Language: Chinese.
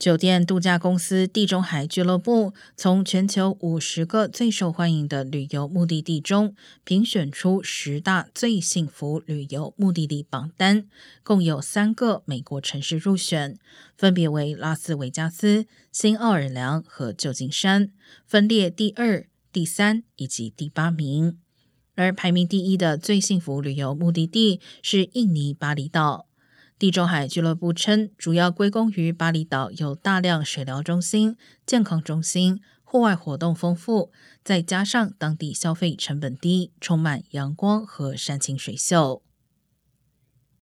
酒店度假公司地中海俱乐部从全球五十个最受欢迎的旅游目的地中评选出十大最幸福旅游目的地榜单，共有三个美国城市入选，分别为拉斯维加斯、新奥尔良和旧金山，分列第二、第三以及第八名。而排名第一的最幸福旅游目的地是印尼巴厘岛。地中海俱乐部称，主要归功于巴厘岛有大量水疗中心、健康中心、户外活动丰富，再加上当地消费成本低，充满阳光和山清水秀。